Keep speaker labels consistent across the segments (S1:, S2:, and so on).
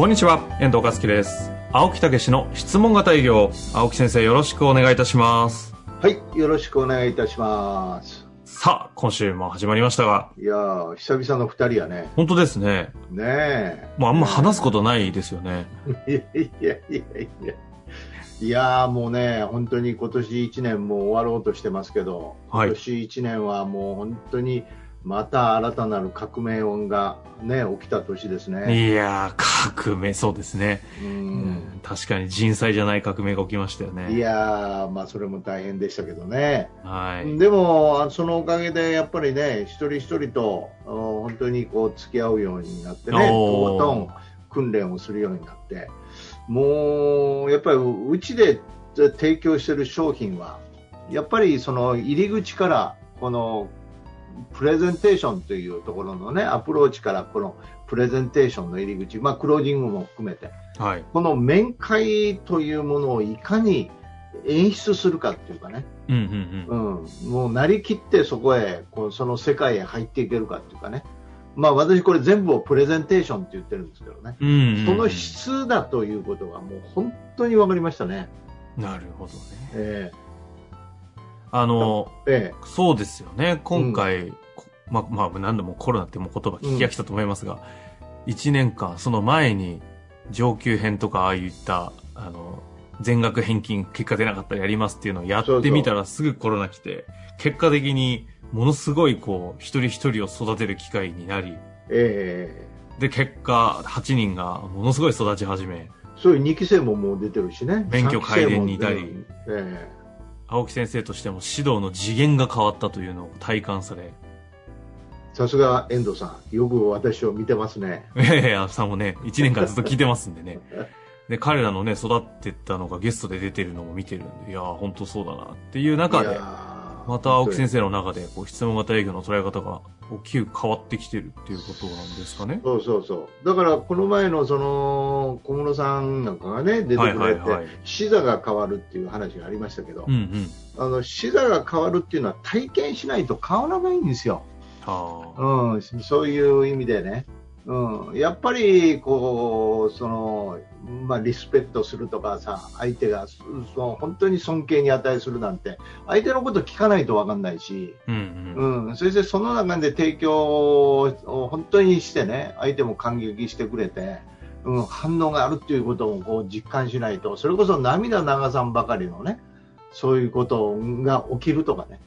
S1: こんにちは、遠藤和樹です。青木武の質問型営業。青木先生、よろしくお願いいたします。
S2: はい、よろしくお願いいたします。
S1: さあ、今週も始まりましたが、
S2: いやー、久々の二人やね。
S1: 本当ですね。
S2: ねえ。
S1: もうあんま話すことないですよね。
S2: いやいやいやいや。いやーもうね、本当に今年一年もう終わろうとしてますけど、
S1: はい
S2: 今年一年はもう本当にまた新たなる革命音がね、起きた年ですね。
S1: いやー、革命、そうですね。
S2: う
S1: うん
S2: ん。
S1: 確かに人災じゃない革命が起きましたよ
S2: い
S1: ね。
S2: やー、まあそれも大変でしたけどね。
S1: はい。
S2: でも、そのおかげでやっぱりね、一人一人とお本当にこう付き合うようになってね、とことん訓練をするようになって、もうやっぱりうちで提供している商品は、やっぱりその入り口からこのプレゼンテーションというところのね、アプローチからこのプレゼンテーションの入り口、まあクロージングも含めて、
S1: はい。
S2: この面会というものをいかに演出するかっていうかね、
S1: うんうん
S2: うん、もうなりきってそこへこうその世界へ入っていけるかっていうかね、まあ、私、これ全部をプレゼンテーションって言ってるんですけどね、
S1: うん。うんうんうん
S2: その質だということがもう本当に分かりましたね。
S1: なるほどね。
S2: え
S1: あの、
S2: ええ。
S1: そうですよね。今回、こま、まあ、何度もコロナってもう言葉聞き飽きたと思いますが、一、年間、その前に、上級編とか、ああいった、あの、全額返金、結果出なかったらやりますっていうのをやってみたらすぐコロナ来て、結果的に、ものすごい、こう、一人一人を育てる機会になり、
S2: ええ
S1: で、結果、8人がものすごい育ち始め、
S2: そういう2期生ももう出てるしね、
S1: 免許
S2: 3期生も
S1: 改伝にいたり
S2: 出る。え
S1: 青木先生としても指導の次元が変わったというのを体感され、
S2: えさすが遠藤さん、よく私を見てますね。
S1: いやいや、さんもね、1年間ずっと聞いてますんでね。で、彼らのね、育ってったのがゲストで出てるのも見てるんで、いやー、本当そうだなっていう中でまた青木先生の中で、こう、質問型営業の捉え方が大きく変わってきてるっていうことなんですかね？
S2: そうそうそう。だから、この前のその、小室さんなんかがね、出てくれて、
S1: はいはいはい
S2: 視座が変わるっていう話がありましたけど、
S1: うんうん。
S2: あの視座が変わるっていうのは体験しないと変わらないんですよ。
S1: はあ。
S2: うん、そういう意味でね。うん、やっぱりこうその、まあ、リスペクトするとかさ相手がそその本当に尊敬に値するなんて相手のこと聞かないと分かんないし、
S1: うんうん。
S2: うん、そしてその中で提供を本当にしてね相手も感激してくれて、うん、反応があるっていうことをこう実感しないとそれこそ涙流さんばかりのねそういうことが起きるとかね、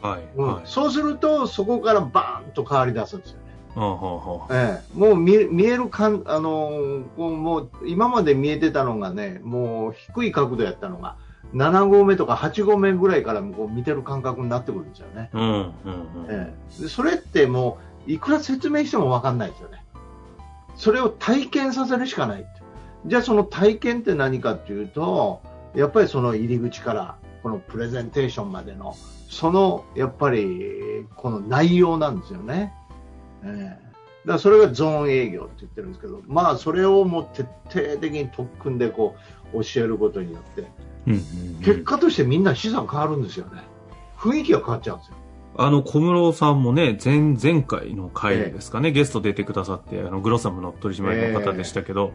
S1: はい。
S2: うん
S1: はい。
S2: そうするとそこからバーンと変わり出すんですよね。
S1: うん、ほうほう。
S2: ええ、もう見見えるかん、あのもう今まで見えてたのがね、もう低い角度やったのが、7合目とか8合目ぐらいからこう見てる感覚になってくるんですよね。
S1: うん、うん、うん。
S2: ええ、でそれってもう、いくら説明しても分かんないですよね。それを体験させるしかない。じゃあその体験って何かっていうと、やっぱりその入り口から、このプレゼンテーションまでの、そのやっぱりこの内容なんですよね。ええだからそれがゾーン営業って言ってるんですけど、まあそれをもう徹底的に特訓でこう教えることによって、
S1: うんうんうん。
S2: 結果としてみんな資産変わるんですよね。雰囲気が変わっちゃうんですよ。
S1: あの、小室さんもね、前、前回の回ですかね、ゲスト出てくださって、あの、グロッサムの取締役の方でしたけど、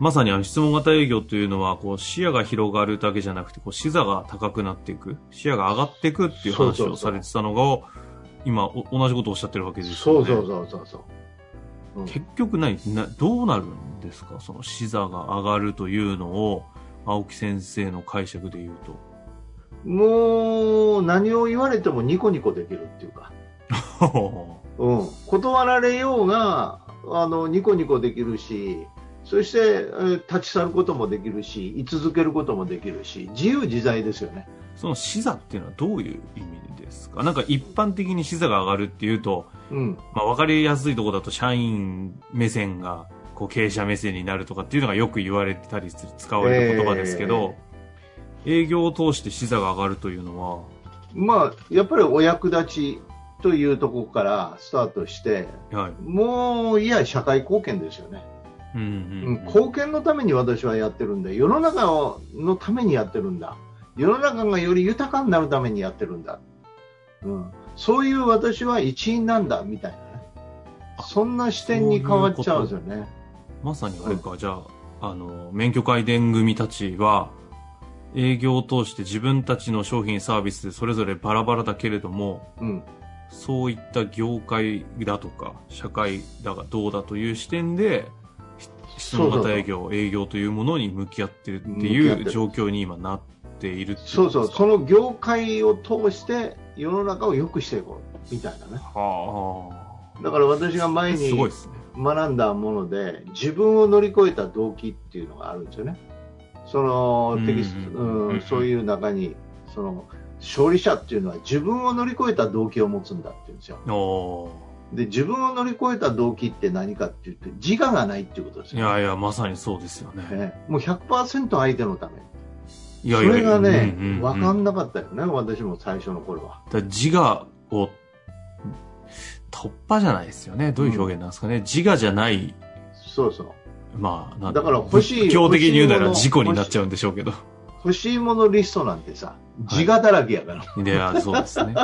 S1: まさにあの、質問型営業というのは、こう、視野が広がるだけじゃなくて、こう、視座が高くなっていく、視野が上がっていくっていう話
S2: そうそうそう
S1: をされてたのが、今、お同じことをおっしゃってるわけですよね。
S2: そうそうそうそうそう。うん
S1: 結局何な、どうなるんですか？その視座が上がるというのを、青木先生の解釈で言うと。
S2: もう何を言われてもニコニコできるっていうか、うん、断られようがあのニコニコできるし、そして、えー立ち去ることもできるし、居続けることもできるし、自由自在ですよね。
S1: その視座っていうのはどういう意味ですか？なんか一般的に視座が上がるっていうと、
S2: うん、
S1: まあ分かりやすいところだと社員目線がこう経営者目線になるとかっていうのがよく言われたりする、使われる言葉ですけど、営業を通して視座が上がるというのは、
S2: まあ、やっぱりお役立ちというところからスタートして、
S1: はい。
S2: もういや社会貢献ですよね、
S1: うんう
S2: うん
S1: んうん。
S2: 貢献のために私はやってるんだ、世の中のためにやってるんだ、世の中がより豊かになるためにやってるんだ、うん、そういう私は一員なんだみたいなね、そんな視点に変わっちゃうんですよね。
S1: まさにあれか、じゃあ、あの、免許会伝組たちは、営業を通して自分たちの商品サービスでそれぞれバラバラだけれども、
S2: うん。
S1: そういった業界だとか、社会だがどうだという視点で、質問型営業、営業というものに向き合ってるっていう状況に今なっている
S2: そうそう、その業界を通して世の中を良くしていこうみたいなね。
S1: は
S2: だから私が
S1: あ。
S2: 前に。学んだもので自分を乗り越えた動機っていうのがあるんですよね。そのテキスト、
S1: うん
S2: そういう中にその勝利者っていうのは自分を乗り越えた動機を持つんだって言うんですよ。で自分を乗り越えた動機って何かっていうと自我がないっていうことですよ、
S1: いやいや、まさにそうですよね。
S2: ね。もう100%相手のため。
S1: いやいや
S2: それがね、
S1: うんうんうん
S2: 分かんなかったよね、私も最初の頃は。
S1: 自我を突破じゃないですよね。どういう表現なんですかね。自我じゃない、
S2: そうそう。
S1: まあ、なん
S2: だから欲しい
S1: 仏教的に言うなら事故になっちゃうんでしょうけど。
S2: 欲しいものリストなんてさ、自我だらけやから。
S1: いや、そうですね。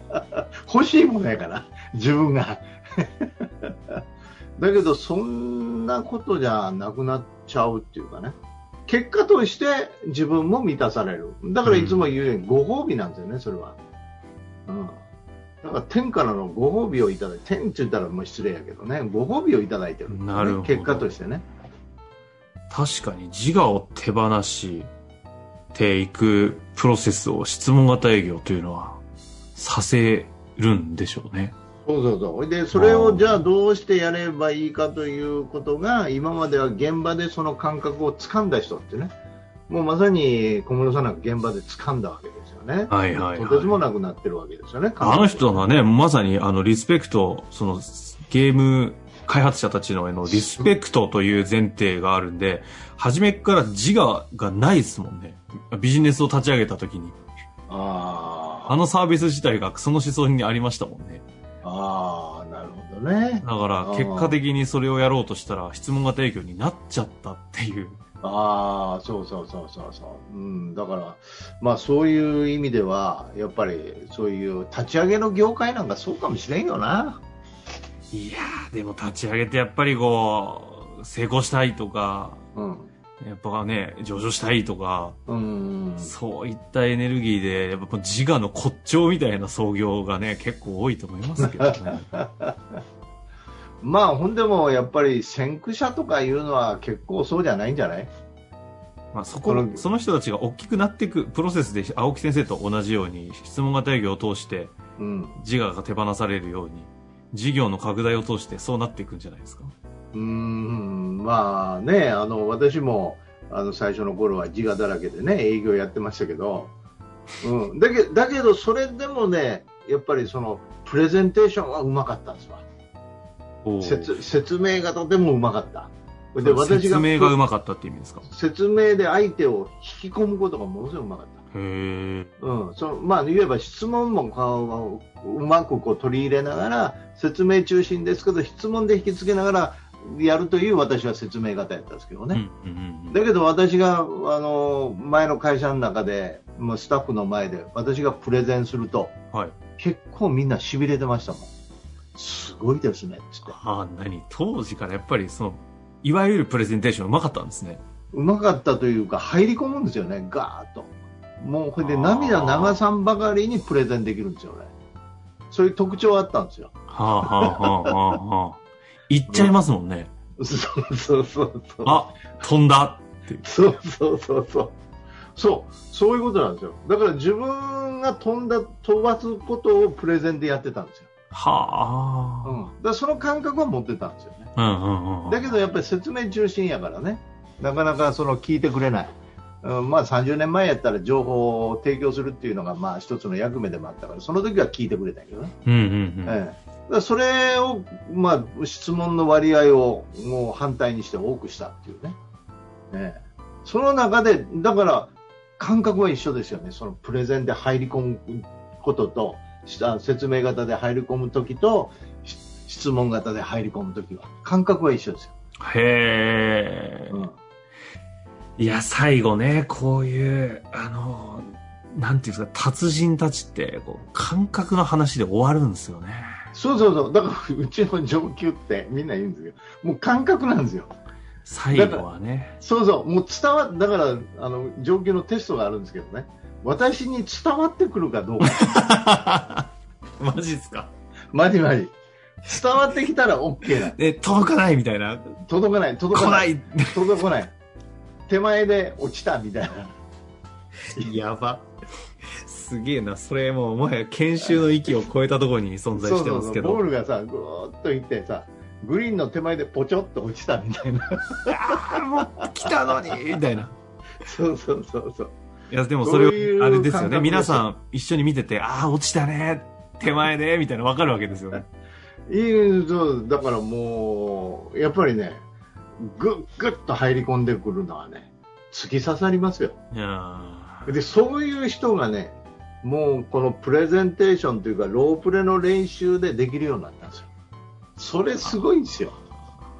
S2: 欲しいものやから、自分が。だけど、そんなことじゃなくなっちゃうっていうかね。結果として自分も満たされる。だからいつも言うように、ご褒美なんですよね、それは。うん。だから天からのご褒美をいただいて、天って言ったらもう失礼やけどね、ご褒美をいただいてる、
S1: なるほど
S2: 結果としてね。
S1: 確かに自我を手放していくプロセスを質問型営業というのはさせるんでしょうね。
S2: そうそう。で、それをじゃあどうしてやればいいかということが、今までは現場でその感覚を掴んだ人ってね、もうまさに小室さんなんか現場で掴んだわけですよね。
S1: はいはいはい
S2: とてつもなくなってるわけですよね。
S1: あの人がね、まさにあのリスペクト、そのゲーム開発者たちのへのリスペクトという前提があるんで、初めから自我がないですもんね。ビジネスを立ち上げた時に。
S2: あ
S1: あのサービス自体がその思想にありましたもんね。
S2: あ、ああ、なるほどね。
S1: だから結果的にそれをやろうとしたら質問型営業になっちゃったっていう。
S2: ああ、そうそうそうそうそう。うん、だから、まあそういう意味では、やっぱりそういう立ち上げの業界なんかそうかもしれんよな。
S1: いやー、でも立ち上げてやっぱりこう、成功したいとか、
S2: うん。
S1: やっぱね、上場したいとか、
S2: うん。
S1: そういったエネルギーで、やっぱ自我の骨頂みたいな創業がね、結構多いと思いますけどね。
S2: まあ、ほんでもやっぱり先駆者とかいうのは結構そうじゃないんじゃない？
S1: まあそこの、その人たちが大きくなっていくプロセスで、青木先生と同じように、質問型営業を通して、
S2: うん。
S1: 自我が手放されるように、事業の拡大を通してそうなっていくんじゃないですか？
S2: うーん、まあね、あの、私も、あの、最初の頃は自我だらけでね、営業やってましたけど、うん。だけだけど、それでもね、やっぱりその、プレゼンテーションはうまかったんですわ。説説明がとてもうまかった。で、
S1: 説明がうまかったって意味ですか？
S2: 説明で相手を引き込むことがものすごくうまかった。
S1: へえ。
S2: うん、そのまあ言えば質問もうまくこう取り入れながら説明中心ですけど質問で引きつけながらやるという私は説明型やったんですけど
S1: うん
S2: ね、だけど私があの前の会社の中でもうスタッフの前で私がプレゼンすると
S1: はい。
S2: 結構みんなしびれてましたもん。すごいですね。っつって
S1: ああ、何？当時からやっぱりその、いわゆるプレゼンテーションうまかったんですね。
S2: うまかったというか入り込むんですよね。ガーッと。もうこれで涙流さんばかりにプレゼンできるんですよね。そういう特徴あったんですよ。
S1: はあはあはあはあはあ。言っちゃいますもんね。
S2: そうそうそうそう。
S1: あ、飛んだって。
S2: そうそうそうそう。そう、そういうことなんですよ。だから自分が飛んだ、飛ばすことをプレゼンでやってたんですよ。
S1: はあ。
S2: うん。だその感覚は持ってたんですよね。
S1: うんうんうん。
S2: だけどやっぱり説明中心やからね。なかなかその聞いてくれない。うん、まあ30年前やったら情報を提供するっていうのがまあ一つの役目でもあったから、その時は聞いてくれたけどね。
S1: うんうんうん。
S2: ええらそれを、まあ、質問の割合をもう反対にして多くしたっていうね。ねその中で、だから感覚は一緒ですよね。そのプレゼンで入り込むことと、説明型で入り込むときと、質問型で入り込むときは。感覚は一緒ですよ。
S1: へえ、うん。いや、最後ね、こういう、あの、なんていうんですか、達人たちって、こう感覚の話で終わるんですよね。
S2: そうそうそう。だから、うちの上級ってみんな言うんですけど、もう感覚なんですよ。
S1: 最後はね。
S2: そうそう。もう伝わ、だから、あの、上級のテストがあるんですけどね。私に伝わってくるかどうか。
S1: マジっすか？
S2: マジマジ。伝わってきたら OK な。
S1: え、届かないみたいな？
S2: 届かない、届かない。
S1: ない
S2: 届かない。手前で落ちたみたいな。
S1: やば。すげえな。それもう、もはや研修の域を超えたところに存在してますけど。
S2: そうそうそうボールがさ、ぐーっといってさ、グリーンの手前でポチョっと落ちたみたいな。
S1: ああ、もう来たのにみたいな。
S2: そうそうそうそう。
S1: いや、でもそれ、あれですよね。皆さん一緒に見てて、ああ、落ちたね。手前で、みたいなわかるわけですよね。
S2: いいそうだからもう、やっぱりね、ぐっぐっと入り込んでくるのはね、突き刺さりますよ。
S1: いや
S2: で、そういう人がね、もうこのプレゼンテーションというか、ロープレの練習でできるようになったんですよ。それすごいんですよ。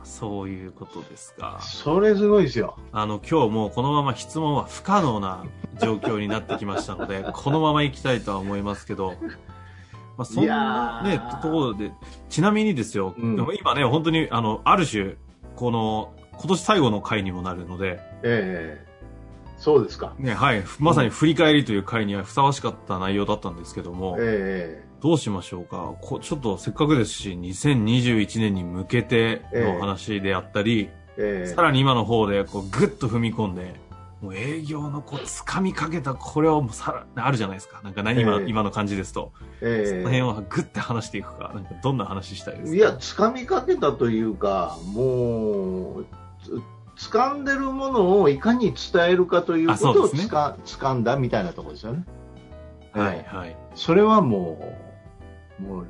S1: そういうことですか。
S2: それすごいですよ。
S1: あの、今日もうこのまま質問は不可能な状況になってきましたので、このまま行きたいとは思いますけど、まあ、そんなね、ところで、ちなみにですよ、うん、今ね、本当に、あの、ある種、この、今年最後の回にもなるので、
S2: ええー、そうですか。
S1: ね、はい。まさに振り返りという回にはふさわしかった内容だったんですけども、
S2: え
S1: えー、どうしましょうかこ。ちょっとせっかくですし、2021年に向けての話であったり、えー、さらに今の方で、こう、ぐっと踏み込んで、もう営業のこう、掴みかけた、これをもうさら、あるじゃないですか。なんか何今、えー、今の感じですと。えー、その辺をぐって話していくか、なんかどんな話したいですか？
S2: いや、掴みかけたというか、もう、掴んでるものをいかに伝えるかということをつか、ね、掴んだみたいなところですよね。
S1: はいはい。
S2: それはもう、もう、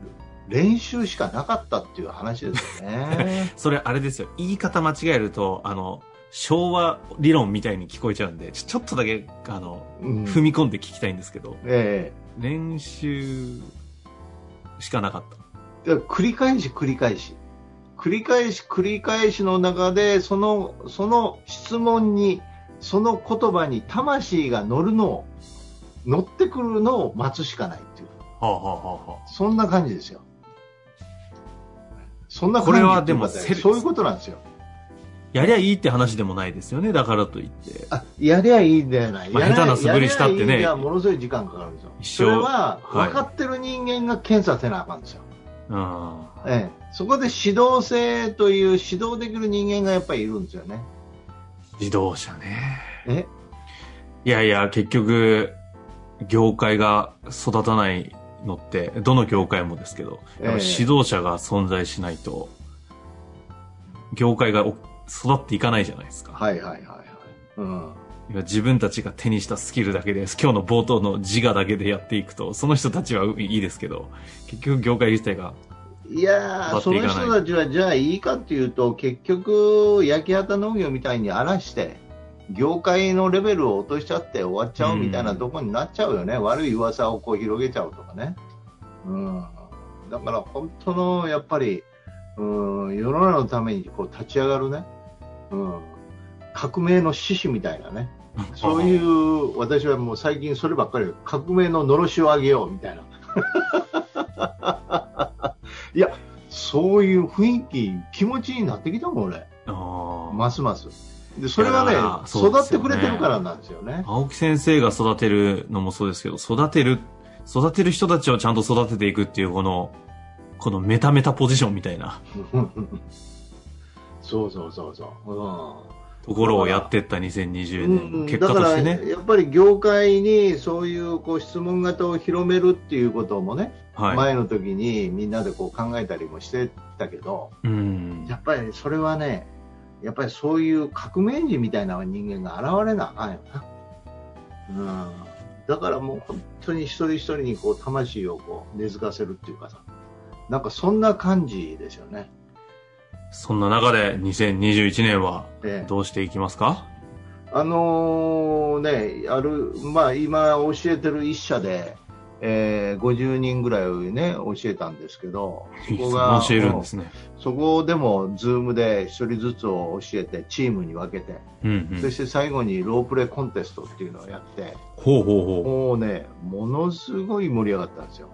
S2: 練習しかなかったっていう話ですよね。
S1: それあれですよ。言い方間違えると、あの、昭和理論みたいに聞こえちゃうんで、ちょっとだけ、あの、うん、踏み込んで聞きたいんですけど、
S2: え
S1: えー、練習しかなかっ
S2: た。繰り返し繰り返し。繰り返し繰り返しの中で、その、その質問に、その言葉に魂が乗るのを、乗ってくるのを待つしかないっていう。
S1: はあはあはあ、
S2: そんな感じですよ。そんな感じこれはでも、そういうことなんですよ。
S1: やりゃいいって話でもないですよね、だからといって。
S2: あ、やりゃいいんじゃない。
S1: まあ、下手な素振りしたってね。い
S2: や、ものすごい時間かかるんですよ。一生。それは、分かってる人間が検査せなあかんですよ。
S1: はい、
S2: ええ。そこで指導性という指導できる人間がやっぱりいるんですよね。
S1: 自動車ね。
S2: え？
S1: いやいや、結局、業界が育たないのって、どの業界もですけど、指導者が存在しないと、業界が育っていかないじゃないですか。
S2: はいはいはいはい。うん。
S1: 自分たちが手にしたスキルだけで、今日の冒頭の自我だけでやっていくと、その人たちはいいですけど、結局業界自体が
S2: いやその人たちはじゃあいいかっていうと、結局、焼き畑農業みたいに荒らして、業界のレベルを落としちゃって終わっちゃうみたいなところになっちゃうよね、うん、悪い噂をこう広げちゃうとかね。うん、だから本当のやっぱり、うん、世の中のためにこう立ち上がるね、うん、革命の志士みたいなね、そういう、私はもう最近そればっかり、革命ののろしを上げようみたいな。いや、そういう雰囲気、気持ちになってきたもん、俺。ますます。で、それはね、ね育ってくれてるからなんですよね。
S1: 青木先生が育てるのもそうですけど、育てる、育てる人たちをちゃんと育てていくっていう、この、このメタメタポジションみたいな。
S2: そうそうそうそう。うん
S1: ところをやっていった2020年、うん、結果としてね。
S2: やっぱり業界にそういうこう質問型を広めるっていうこともね、はい、前の時にみんなでこう考えたりもしてたけど、
S1: うん、
S2: やっぱりそれはね、やっぱりそういう革命児みたいな人間が現れなあかんよな。うん、だからもう本当に一人一人にこう魂をこう根付かせるっていうかさ、なんかそんな感じですよね。
S1: そんな中で2021年は
S2: ええ
S1: どうしていきますか、
S2: あのーね、ある、まあ今教えてる一社で、えー、50人ぐらいをね、教えたんですけど、そこが、
S1: 教えるんですね。
S2: そこでも、ズームで一人ずつを教えて、チームに分けて、
S1: うんうん
S2: そして最後にロープレイコンテストっていうのをやって、
S1: ほうほうほう。
S2: もうね、ものすごい盛り上がったんですよ。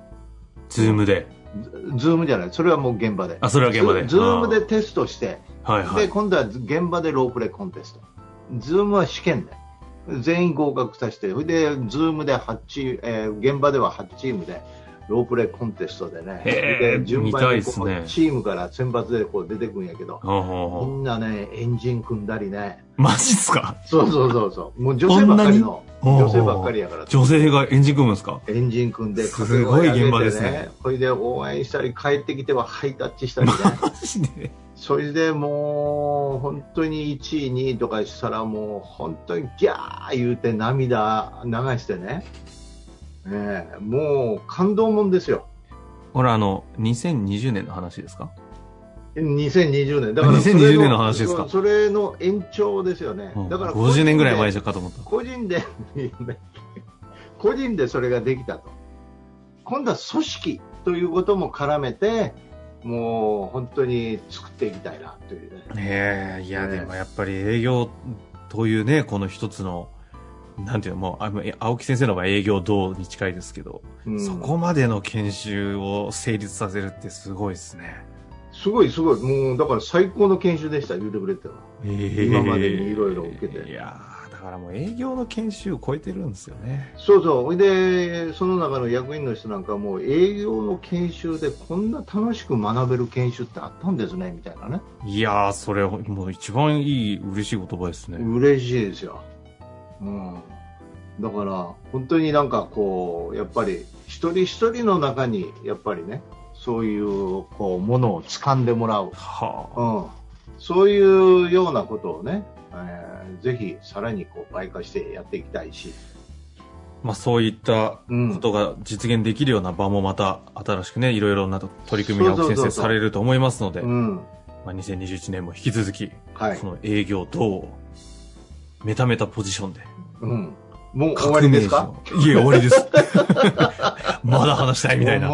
S1: ズームで。
S2: ズズームじゃない、それはもう現場で。
S1: あ、それは現場で。
S2: ズズームでテストして、で、
S1: はいはい。
S2: 今度は現場でロープレイコンテスト。ズームは試験で。全員合格させて、それで、ズームで8チーム、えー現場では8チームで、ロープレイコンテストでね、順番にチームから選抜でこう出てくるんやけど、みんなね、エンジン組んだりね、
S1: う。マジっすか？
S2: そうそうそうそう、もう女性ばっかりの、女性ばっかりやから、
S1: 女性がエンジン組むんですか？
S2: エンジン組んで、
S1: すごい現場ですね。
S2: 掛け声上げてこれで応援したり、帰ってきてはハイタッチしたりね。
S1: マジで？
S2: それでもう本当に1位、2位とかしたらもう本当にギャー言うて涙流してね、ええもう感動もんですよ、
S1: これあの、2020年の話ですか
S2: ？2020年、だからそれ
S1: 2020年の話ですか？
S2: それの延長ですよね、
S1: うん。
S2: だから
S1: 50年ぐらい前じ
S2: ゃ
S1: ゃかと思った。
S2: 個人で、個人でそれができたと、今度は組織ということも絡めて、もう本当に作っていきたいなというね。
S1: ええいや、
S2: ね
S1: でもやっぱり営業というね、この一つの、なんていうの、もう、あえ青木先生の場合営業道に近いですけど、
S2: うん
S1: そこまでの研修を成立させるってすごいですね。
S2: すごいすごい、もうだから最高の研修でした、言うてくれては。今までにいろいろ受けて
S1: いやーだからもう営業の研修を超えてるんですよね。
S2: そうそう、で、その中の役員の人なんかもう営業の研修でこんな楽しく学べる研修ってあったんですね、みたいなね。
S1: いやー、それ、もう一番いい、嬉しい言葉ですね。
S2: 嬉しいですよ。うん。だから、本当になんかこう、やっぱり一人一人の中に、やっぱりね、そういう、こう、ものを掴んでもらう。
S1: はあ。
S2: うん。そういうようなことをね、えーぜひさらにこう倍化してやっていきたいし、
S1: まあそういった
S2: うん
S1: ことが実現できるような場もまた新しくね、いろいろな取り組みを青木先生されると思いますので、
S2: うん、
S1: まあ2021年も引き続き、
S2: はい
S1: こ、の営業等をメタメタポジションで
S2: うん、もう終わりですか？
S1: いえ、終わりです。まだ話したいみたいな。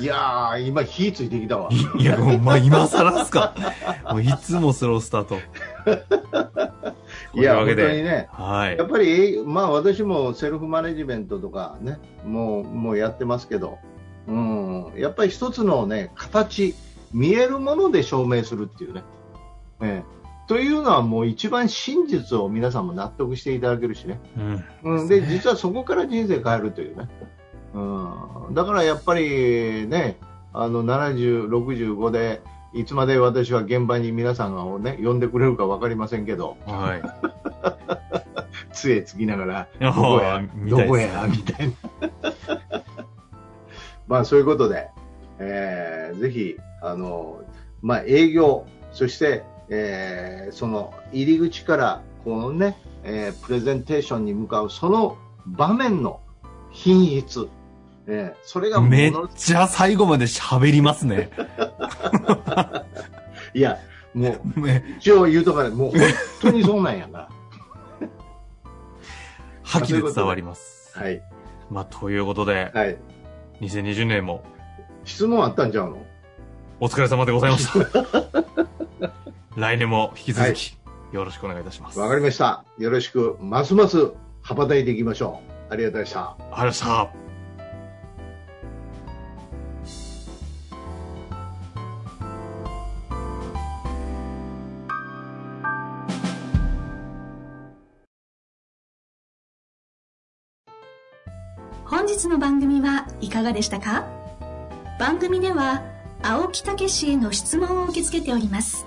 S2: いやー、今火ついてきたわ。
S1: いや、もう、まあ、今更っすか。もういつもスロースタート。と
S2: いや、本当にね、
S1: はい
S2: やっ。ぱり、えまあ私もセルフマネジメントとかね、もう、もうやってますけど、うん、やっぱり一つのね、形、見えるもので証明するっていうね。ええというのはもう一番真実を皆さんも納得していただけるしね。
S1: うん。
S2: うん、で、実はそこから人生変えるというね。うん、だからやっぱりね、あの、70、65で、いつまで私は現場に皆さんをね、呼んでくれるか分かりませんけど、
S1: はい。
S2: 杖つきながら、
S1: あ
S2: どこやどこや、みたいな。まあそういうことで、えーぜひ、あの、まあ営業、そして、えーその入り口から、このね、えープレゼンテーションに向かう、その場面の品質、えーそれが
S1: めっちゃ最後まで喋りますね。
S2: いや、もう、
S1: ね
S2: 一応言うとかね、もう本当にそうなんやな。
S1: 覇気で伝わります。
S2: はい。
S1: まあ、ということで、
S2: はい。
S1: 2020年も
S2: 質問あったんちゃうの？
S1: お疲れ様でございました。来年も引き続き、よろしくお願いいたします。
S2: わかりました。よろしく、ますます羽ばたいていきましょう。ありがとうございました。
S1: ありがとうございました。
S3: 本日の番組はいかがでしたか？番組では青木武氏への質問を受け付けております